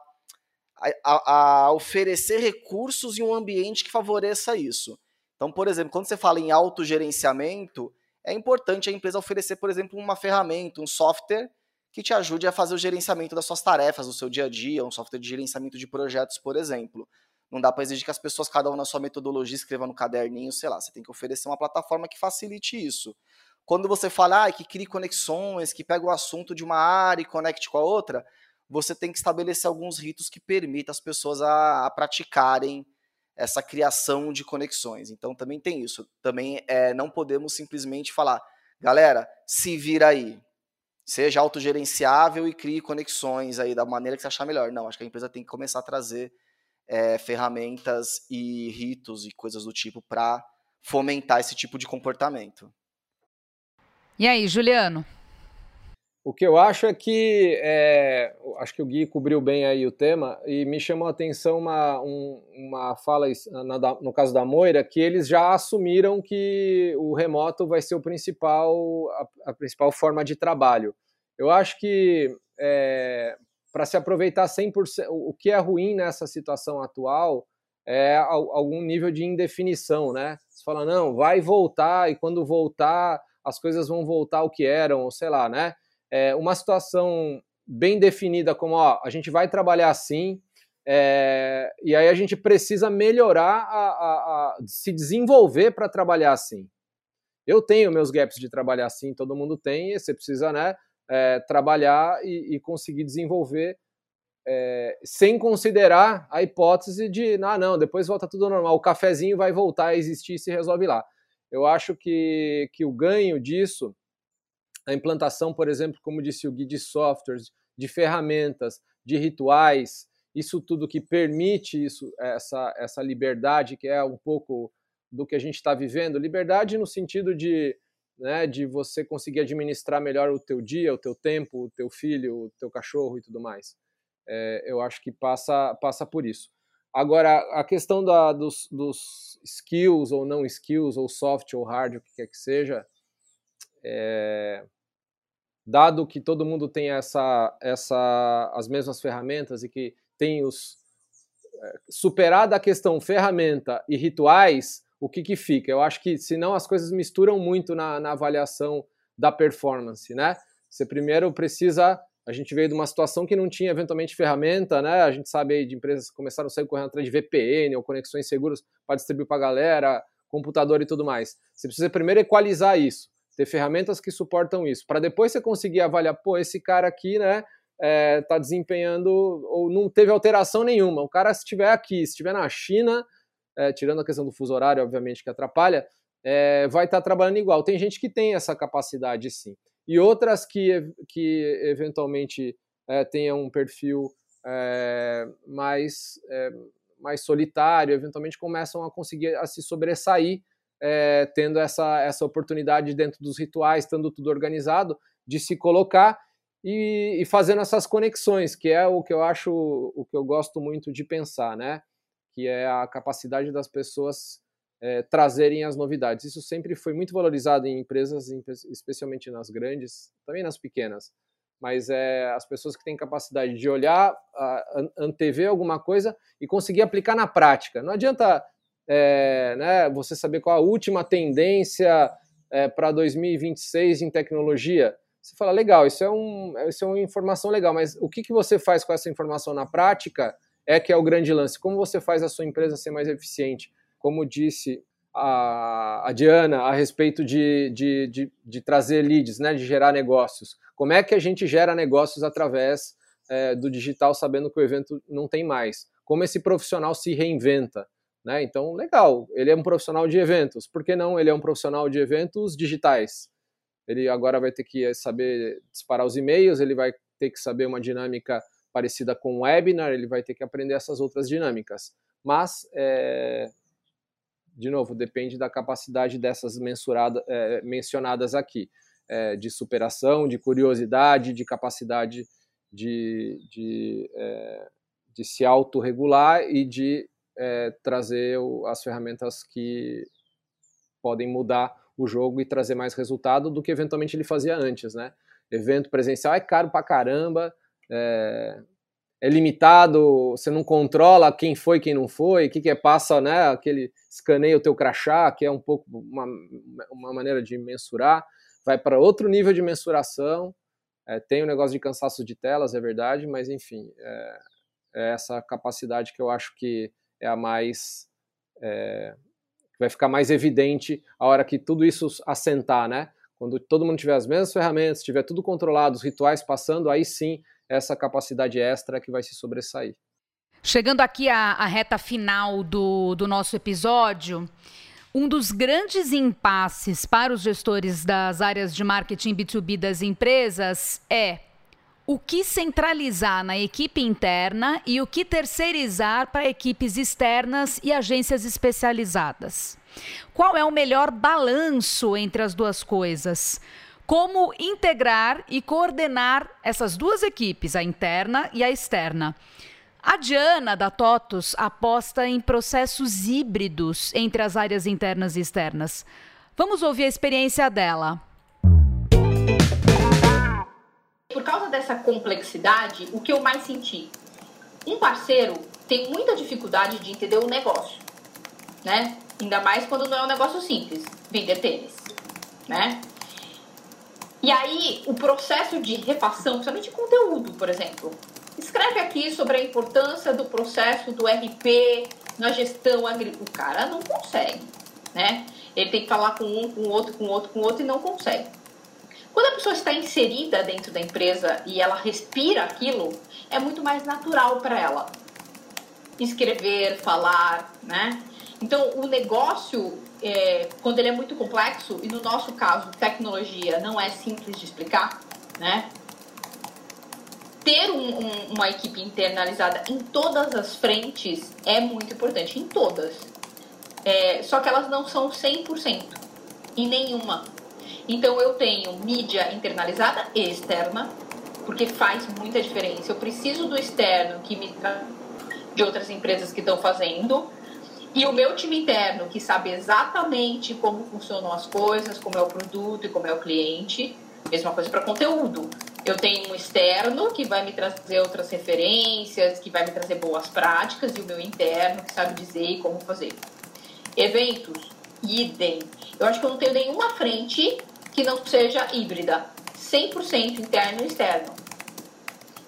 a, a, oferecer recursos em um ambiente que favoreça isso. Então, por exemplo, quando você fala em autogerenciamento, é importante a empresa oferecer, por exemplo, uma ferramenta, um software que te ajude a fazer o gerenciamento das suas tarefas, do seu dia a dia, um software de gerenciamento de projetos, por exemplo. Não dá para exigir que as pessoas, cada um na sua metodologia, escreva no caderninho, sei lá. Você tem que oferecer uma plataforma que facilite isso. Quando você fala ah, que crie conexões, que pega o assunto de uma área e conecte com a outra, você tem que estabelecer alguns ritos que permitam as pessoas a, a praticarem essa criação de conexões. Então também tem isso. Também é, não podemos simplesmente falar, galera, se vira aí. Seja autogerenciável e crie conexões aí da maneira que você achar melhor. Não, acho que a empresa tem que começar a trazer é, ferramentas e ritos e coisas do tipo para fomentar esse tipo de comportamento. E aí, Juliano? O que eu acho é que, é, acho que o Gui cobriu bem aí o tema, e me chamou a atenção uma, um, uma fala, no caso da Moira, que eles já assumiram que o remoto vai ser o principal, a, a principal forma de trabalho. Eu acho que é, para se aproveitar 100%, o que é ruim nessa situação atual é algum nível de indefinição, né? Você fala, não, vai voltar, e quando voltar, as coisas vão voltar ao que eram, ou sei lá, né? é, uma situação bem definida como ó, a gente vai trabalhar assim, é, e aí a gente precisa melhorar, a, a, a se desenvolver para trabalhar assim. Eu tenho meus gaps de trabalhar assim, todo mundo tem, você precisa né, é, trabalhar e, e, conseguir desenvolver é, sem considerar a hipótese de, ah, não, depois volta tudo normal, o cafezinho vai voltar a existir e se resolve lá. Eu acho que, que o ganho disso a implantação, por exemplo, como disse o Gui, de softwares, de ferramentas, de rituais, isso tudo que permite isso, essa, essa liberdade, que é um pouco do que a gente está vivendo, liberdade no sentido de, né, de você conseguir administrar melhor o teu dia, o teu tempo, o teu filho, o teu cachorro e tudo mais. É, eu acho que passa, passa por isso. Agora, a questão da, dos, dos skills ou não skills, ou soft ou hard, o que quer que seja, é, dado que todo mundo tem essa, essa, as mesmas ferramentas e que tem os é, superada a questão ferramenta e rituais, o que que fica? Eu acho que senão as coisas misturam muito na, na avaliação da performance, né? Você primeiro precisa a gente veio de uma situação que não tinha eventualmente ferramenta, né? A gente sabe aí de empresas que começaram a sair correndo atrás de VPN ou conexões seguras para distribuir para a galera, computador e tudo mais. Você precisa primeiro equalizar isso ter ferramentas que suportam isso, para depois você conseguir avaliar, pô, esse cara aqui, né, é, tá desempenhando ou não teve alteração nenhuma. O cara, se estiver aqui, se estiver na China, é, tirando a questão do fuso horário, obviamente, que atrapalha, é, vai estar tá trabalhando igual. Tem gente que tem essa capacidade, sim. E outras que, que eventualmente é, tenham um perfil é, mais, é, mais solitário, eventualmente começam a conseguir a se sobressair, tendo essa, essa oportunidade dentro dos rituais, estando tudo organizado, de se colocar e, e, fazendo essas conexões, que é o que eu acho, o que eu gosto muito de pensar, né? Que é a capacidade das pessoas é, trazerem as novidades. Isso sempre foi muito valorizado em empresas, especialmente nas grandes, também nas pequenas. Mas é as pessoas que têm capacidade de olhar, antever alguma coisa e conseguir aplicar na prática. Não adianta é, né, você saber qual a última tendência é, para 2026 em tecnologia. Você fala, legal, isso é, um, isso é uma informação legal, mas o que, que você faz com essa informação na prática é que é o grande lance. Como você faz a sua empresa ser mais eficiente? Como disse a, a Diana a respeito de, de, de, de, trazer leads, né, de gerar negócios. Como é que a gente gera negócios através é, do digital, sabendo que o evento não tem mais? Como esse profissional se reinventa? Né? Então, legal, ele é um profissional de eventos. Por que não ele é um profissional de eventos digitais? Ele agora vai ter que saber disparar os e-mails, ele vai ter que saber uma dinâmica parecida com o webinar, ele vai ter que aprender essas outras dinâmicas. Mas é, de novo, depende da capacidade dessas mensurada, é, mencionadas aqui, é, de superação, de curiosidade, de capacidade de, de, é, de se autorregular e de trazer as ferramentas que podem mudar o jogo e trazer mais resultado do que eventualmente ele fazia antes, né? Evento presencial é caro pra caramba, é, é limitado, você não controla quem foi, quem não foi, o que, que é, passa, né, aquele escaneia o teu crachá, que é um pouco uma, uma maneira de mensurar, vai para outro nível de mensuração, é, tem o um negócio de cansaço de telas, é verdade, mas enfim, é, é essa capacidade que eu acho que é a mais, é, vai ficar mais evidente a hora que tudo isso assentar, né, quando todo mundo tiver as mesmas ferramentas, tiver tudo controlado, os rituais passando, aí sim essa capacidade extra que vai se sobressair. Chegando aqui à, à reta final do, do nosso episódio, um dos grandes impasses para os gestores das áreas de marketing B2B das empresas é o que centralizar na equipe interna e o que terceirizar para equipes externas e agências especializadas. Qual é o melhor balanço entre as duas coisas? Como integrar e coordenar essas duas equipes, a interna e a externa. A Diana da TOTUS aposta em processos híbridos entre as áreas internas e externas. Vamos ouvir a experiência dela. Por causa dessa complexidade, o que eu mais senti? Um parceiro tem muita dificuldade de entender o negócio, né? Ainda mais quando não é um negócio simples, vender tênis, né? E aí, o processo de refação, principalmente de conteúdo, por exemplo. Escreve aqui sobre a importância do processo do RP na gestão agrícola. O cara não consegue, né? Ele tem que falar com um, com outro, com outro, com outro e não consegue. Quando a pessoa está inserida dentro da empresa e ela respira aquilo, é muito mais natural para ela escrever, falar, né? Então, o negócio é, quando ele é muito complexo, e no nosso caso, tecnologia não é simples de explicar, né? Ter um, um, uma equipe internalizada em todas as frentes é muito importante, em todas. É, só que elas não são 100% em nenhuma. Então eu tenho mídia internalizada e externa, porque faz muita diferença. Eu preciso do externo que me de outras empresas que estão fazendo, e o meu time interno, que sabe exatamente como funcionam as coisas, como é o produto e como é o cliente. Mesma coisa para conteúdo. Eu tenho um externo que vai me trazer outras referências, que vai me trazer boas práticas, e o meu interno que sabe dizer como fazer. Eventos, idem. Eu acho que eu não tenho nenhuma frente que não seja híbrida. 100% interno e externo.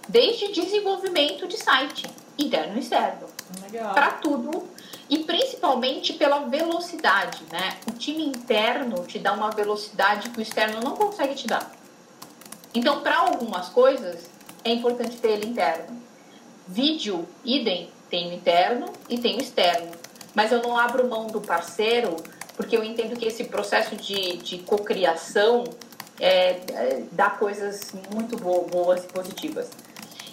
Desde desenvolvimento de site, interno e externo. Para tudo e principalmente pela velocidade, né? O time interno te dá uma velocidade que o externo não consegue te dar. Então, para algumas coisas, é importante ter ele interno. Vídeo, idem, tem o interno e tem o externo. Mas eu não abro mão do parceiro, porque eu entendo que esse processo de, de cocriação é, é, dá coisas muito boas e positivas.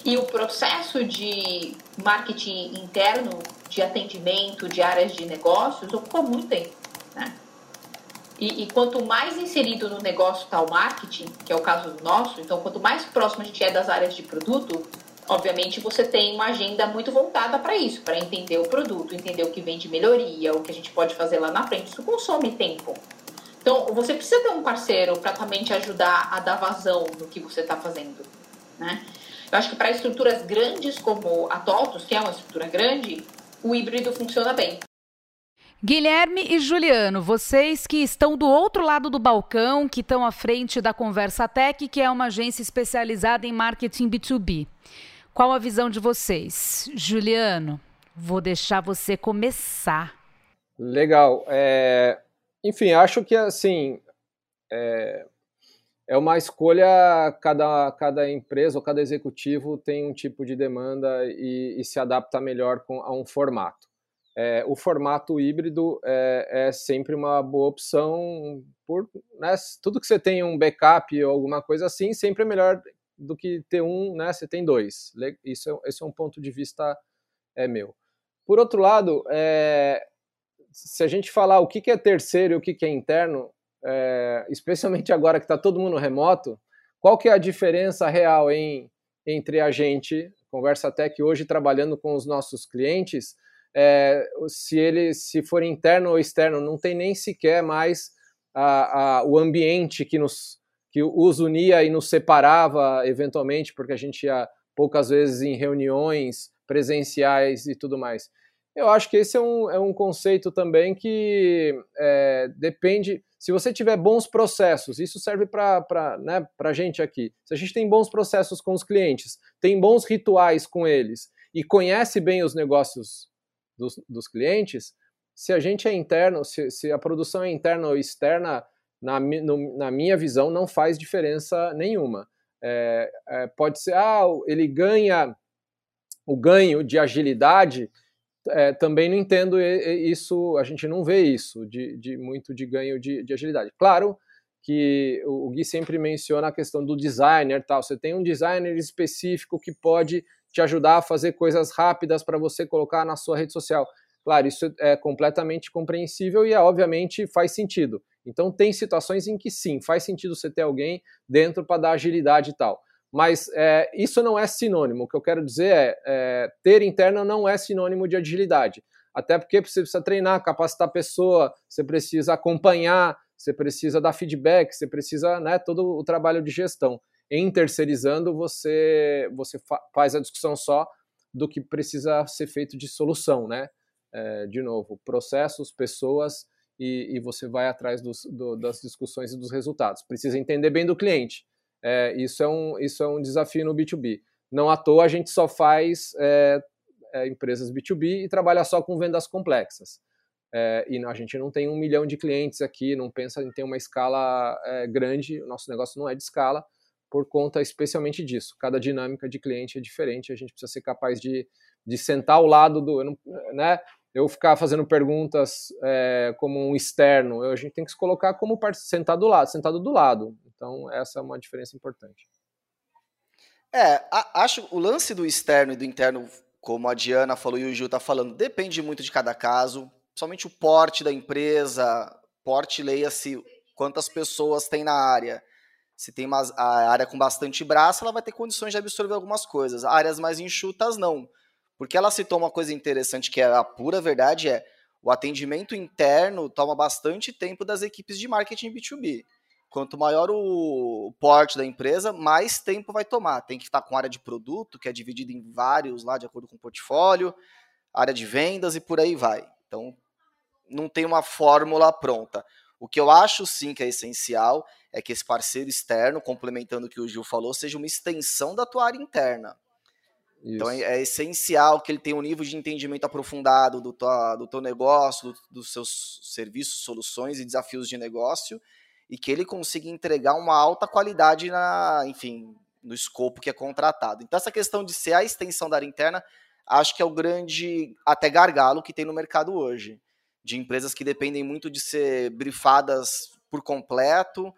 E o processo de marketing interno, de atendimento, de áreas de negócios, ocupa muito tempo. Né? E, e, quanto mais inserido no negócio está o marketing, que é o caso do nosso, então quanto mais próximo a gente é das áreas de produto, obviamente você tem uma agenda muito voltada para isso, para entender o produto, entender o que vem de melhoria, o que a gente pode fazer lá na frente. Isso consome tempo. Então você precisa ter um parceiro para também te ajudar a dar vazão no que você está fazendo. Né? Eu acho que para estruturas grandes como a TOTUS, que é uma estrutura grande, o híbrido funciona bem. Guilherme e Juliano, vocês que estão do outro lado do balcão, que estão à frente da Conversa Tech, que é uma agência especializada em marketing B2B. Qual a visão de vocês? Juliano, vou deixar você começar. Legal. É... Enfim, acho que assim. É é uma escolha, cada, cada empresa ou cada executivo tem um tipo de demanda e, e se adapta melhor com, a um formato. É, o formato híbrido é, é, sempre uma boa opção, por né, tudo que você tem um backup ou alguma coisa assim, sempre é melhor do que ter um, né, você tem dois. Isso é, esse é um ponto de vista é meu. Por outro lado, é, se a gente falar o que, é terceiro e o que é interno, é, especialmente agora que está todo mundo remoto, qual que é a diferença real em, entre a gente, Conversa Tech, hoje trabalhando com os nossos clientes, é, se ele se for interno ou externo, não tem nem sequer mais a, a, o ambiente que nos que os unia e nos separava eventualmente, porque a gente ia poucas vezes em reuniões presenciais e tudo mais. Eu acho que esse é um, é um conceito também que é, depende se você tiver bons processos, isso serve para né, a gente aqui. Se a gente tem bons processos com os clientes, tem bons rituais com eles e conhece bem os negócios dos, dos clientes, se a gente é interno, se, se a produção é interna ou externa, na, no, na minha visão, não faz diferença nenhuma. É, é, pode ser, ah, ele ganha o ganho de agilidade é, também não entendo isso, a gente não vê isso de, de muito de ganho de, de, agilidade. Claro que o Gui sempre menciona a questão do designer, tal. Você tem um designer específico que pode te ajudar a fazer coisas rápidas para você colocar na sua rede social. Claro, isso é completamente compreensível e, é, obviamente, faz sentido. Então, tem situações em que sim, faz sentido você ter alguém dentro para dar agilidade e tal. Mas é, isso não é sinônimo. O que eu quero dizer é, é, ter interno não é sinônimo de agilidade. Até porque você precisa treinar, capacitar a pessoa, você precisa acompanhar, você precisa dar feedback, você precisa, né, todo o trabalho de gestão. Em terceirizando, você, você fa faz a discussão só do que precisa ser feito de solução, né? É, de novo, processos, pessoas e, e você vai atrás dos, do, das discussões e dos resultados. Precisa entender bem do cliente é, isso, é um, isso é um desafio no B2B. Não à toa a gente só faz é, é, empresas B2B e trabalha só com vendas complexas. É, e a gente não tem um milhão de clientes aqui, não pensa em ter uma escala é, grande, o nosso negócio não é de escala, por conta especialmente disso. Cada dinâmica de cliente é diferente, a gente precisa ser capaz de, de sentar ao lado do. Né, eu ficar fazendo perguntas é, como um externo, a gente tem que se colocar como sentado do lado, sentado do lado. Então, essa é uma diferença importante. É, acho o lance do externo e do interno, como a Diana falou e o Gil está falando, depende muito de cada caso, somente o porte da empresa, porte, leia-se quantas pessoas tem na área. Se tem uma a área com bastante braço, ela vai ter condições de absorver algumas coisas. Áreas mais enxutas, não. Porque ela citou uma coisa interessante que é a pura verdade, é o atendimento interno toma bastante tempo das equipes de marketing B2B. Quanto maior o porte da empresa, mais tempo vai tomar. Tem que estar com área de produto, que é dividida em vários lá, de acordo com o portfólio, área de vendas e por aí vai. Então, não tem uma fórmula pronta. O que eu acho sim que é essencial é que esse parceiro externo, complementando o que o Gil falou, seja uma extensão da tua área interna. Isso. Então é, é, essencial que ele tenha um nível de entendimento aprofundado do, tua, do teu negócio, do, dos seus serviços, soluções e desafios de negócio e que ele consiga entregar uma alta qualidade na, enfim, no escopo que é contratado. Então essa questão de ser a extensão da área interna, acho que é o grande até gargalo que tem no mercado hoje, de empresas que dependem muito de ser brifadas por completo,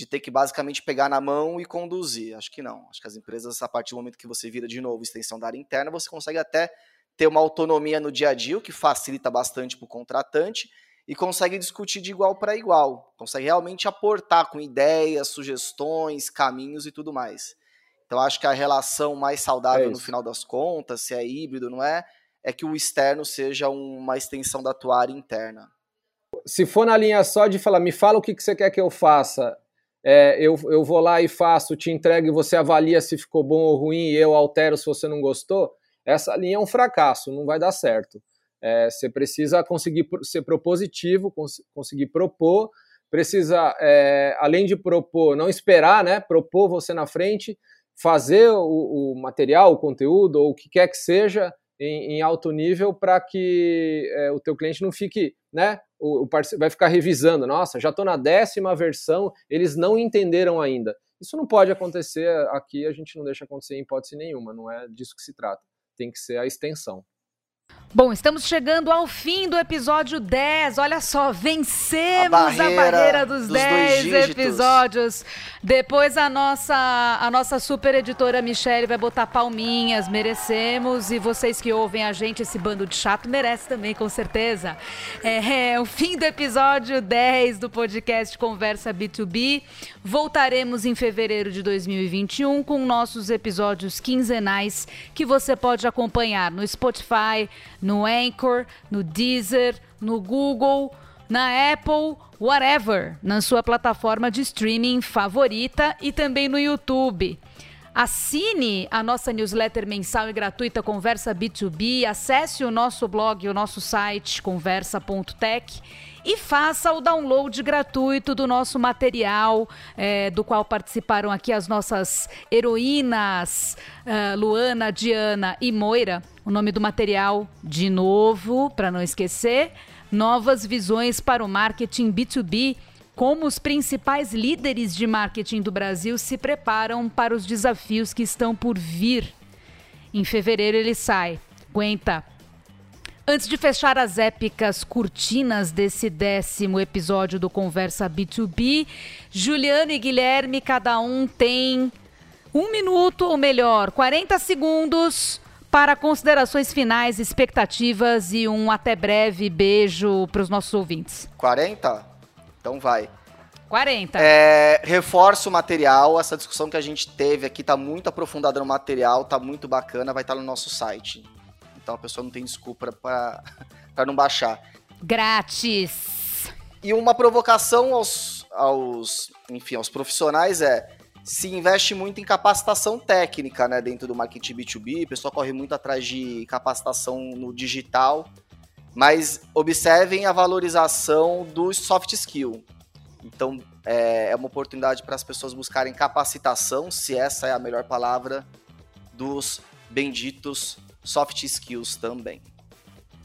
de ter que basicamente pegar na mão e conduzir. Acho que não. Acho que as empresas, a partir do momento que você vira de novo extensão da área interna, você consegue até ter uma autonomia no dia a dia, o que facilita bastante para o contratante, e consegue discutir de igual para igual. Consegue realmente aportar com ideias, sugestões, caminhos e tudo mais. Então acho que a relação mais saudável é no final das contas, se é híbrido, não é, é que o externo seja uma extensão da tua área interna. Se for na linha só de falar, me fala o que, que você quer que eu faça, é, eu, eu vou lá e faço, te entrego e você avalia se ficou bom ou ruim e eu altero se você não gostou, essa linha é um fracasso, não vai dar certo. É, você precisa conseguir ser propositivo, cons conseguir propor, precisa, é, além de propor, não esperar, né? Propor você na frente, fazer o, o material, o conteúdo, ou o que quer que seja, em, em alto nível para que é, o teu cliente não fique, né? O, o vai ficar revisando, nossa, já estou na décima versão, eles não entenderam ainda. Isso não pode acontecer aqui, a gente não deixa acontecer em hipótese nenhuma, não é disso que se trata. Tem que ser a extensão. Bom, estamos chegando ao fim do episódio 10. Olha só, vencemos a barreira, a barreira dos, dos 10 episódios. Depois a nossa, a nossa super editora Michelle vai botar palminhas, merecemos. E vocês que ouvem a gente, esse bando de chato, merece também, com certeza. É, é o fim do episódio 10 do podcast Conversa B2B. Voltaremos em fevereiro de 2021 com nossos episódios quinzenais que você pode acompanhar no Spotify no Anchor, no Deezer, no Google, na Apple, whatever, na sua plataforma de streaming favorita e também no YouTube. Assine a nossa newsletter mensal e gratuita Conversa B2B, acesse o nosso blog, o nosso site conversa.tech e faça o download gratuito do nosso material, é, do qual participaram aqui as nossas heroínas uh, Luana, Diana e Moira. O nome do material, de novo, para não esquecer, Novas Visões para o Marketing B2B. Como os principais líderes de marketing do Brasil se preparam para os desafios que estão por vir. Em fevereiro ele sai. Aguenta Antes de fechar as épicas cortinas desse décimo episódio do Conversa B2B, Juliana e Guilherme, cada um tem um minuto, ou melhor, 40 segundos para considerações finais, expectativas e um até breve beijo para os nossos ouvintes. 40? Então vai. 40. É, reforço o material, essa discussão que a gente teve aqui está muito aprofundada no material, está muito bacana, vai estar tá no nosso site. Então a pessoa não tem desculpa para não baixar. Grátis. E uma provocação aos, aos, enfim, aos profissionais é se investe muito em capacitação técnica, né, dentro do marketing B2B, o pessoal corre muito atrás de capacitação no digital, mas observem a valorização do soft skill. Então, é, é uma oportunidade para as pessoas buscarem capacitação, se essa é a melhor palavra, dos benditos soft skills também.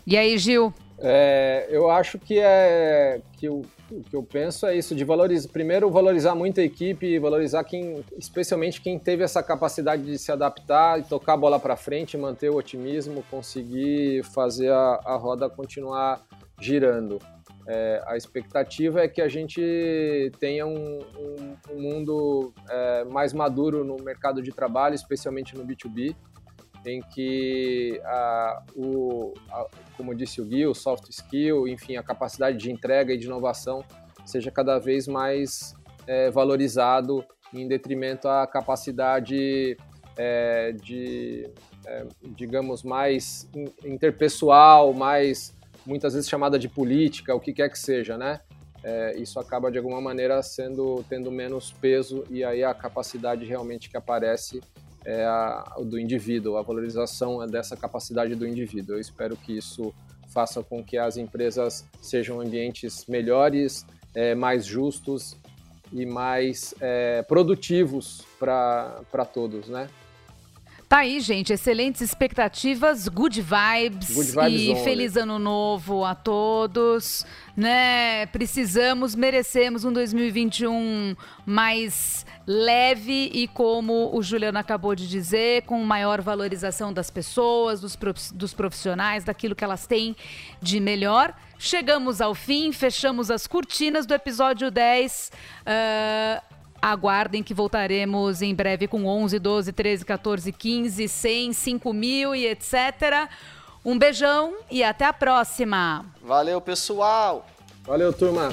E aí, Gil? É, eu acho que é que o, o, que eu penso é isso de valorizar primeiro valorizar muito a equipe, valorizar quem, especialmente quem teve essa capacidade de se adaptar e tocar a bola para frente, manter o otimismo, conseguir fazer a, a roda continuar girando. É, a expectativa é que a gente tenha um, um, um mundo é, mais maduro no mercado de trabalho, especialmente no B2B em que, a, o, a, como disse o Gui, o soft skill, enfim, a capacidade de entrega e de inovação seja cada vez mais é, valorizado em detrimento à capacidade é, de, é, digamos, mais interpessoal, mais muitas vezes chamada de política, o que quer que seja, né? É, isso acaba de alguma maneira sendo tendo menos peso e aí a capacidade realmente que aparece é a, do indivíduo, a valorização é dessa capacidade do indivíduo. Eu espero que isso faça com que as empresas sejam ambientes melhores, é, mais justos e mais é, produtivos para todos, né? Tá aí, gente. Excelentes expectativas, good vibes, good vibes e only. feliz ano novo a todos, né? Precisamos, merecemos um 2021 mais leve e como o Juliano acabou de dizer, com maior valorização das pessoas, dos profissionais, daquilo que elas têm de melhor. Chegamos ao fim, fechamos as cortinas do episódio 10. Uh, Aguardem que voltaremos em breve com 11, 12, 13, 14, 15, 100, 5 mil e etc. Um beijão e até a próxima. Valeu, pessoal. Valeu, turma.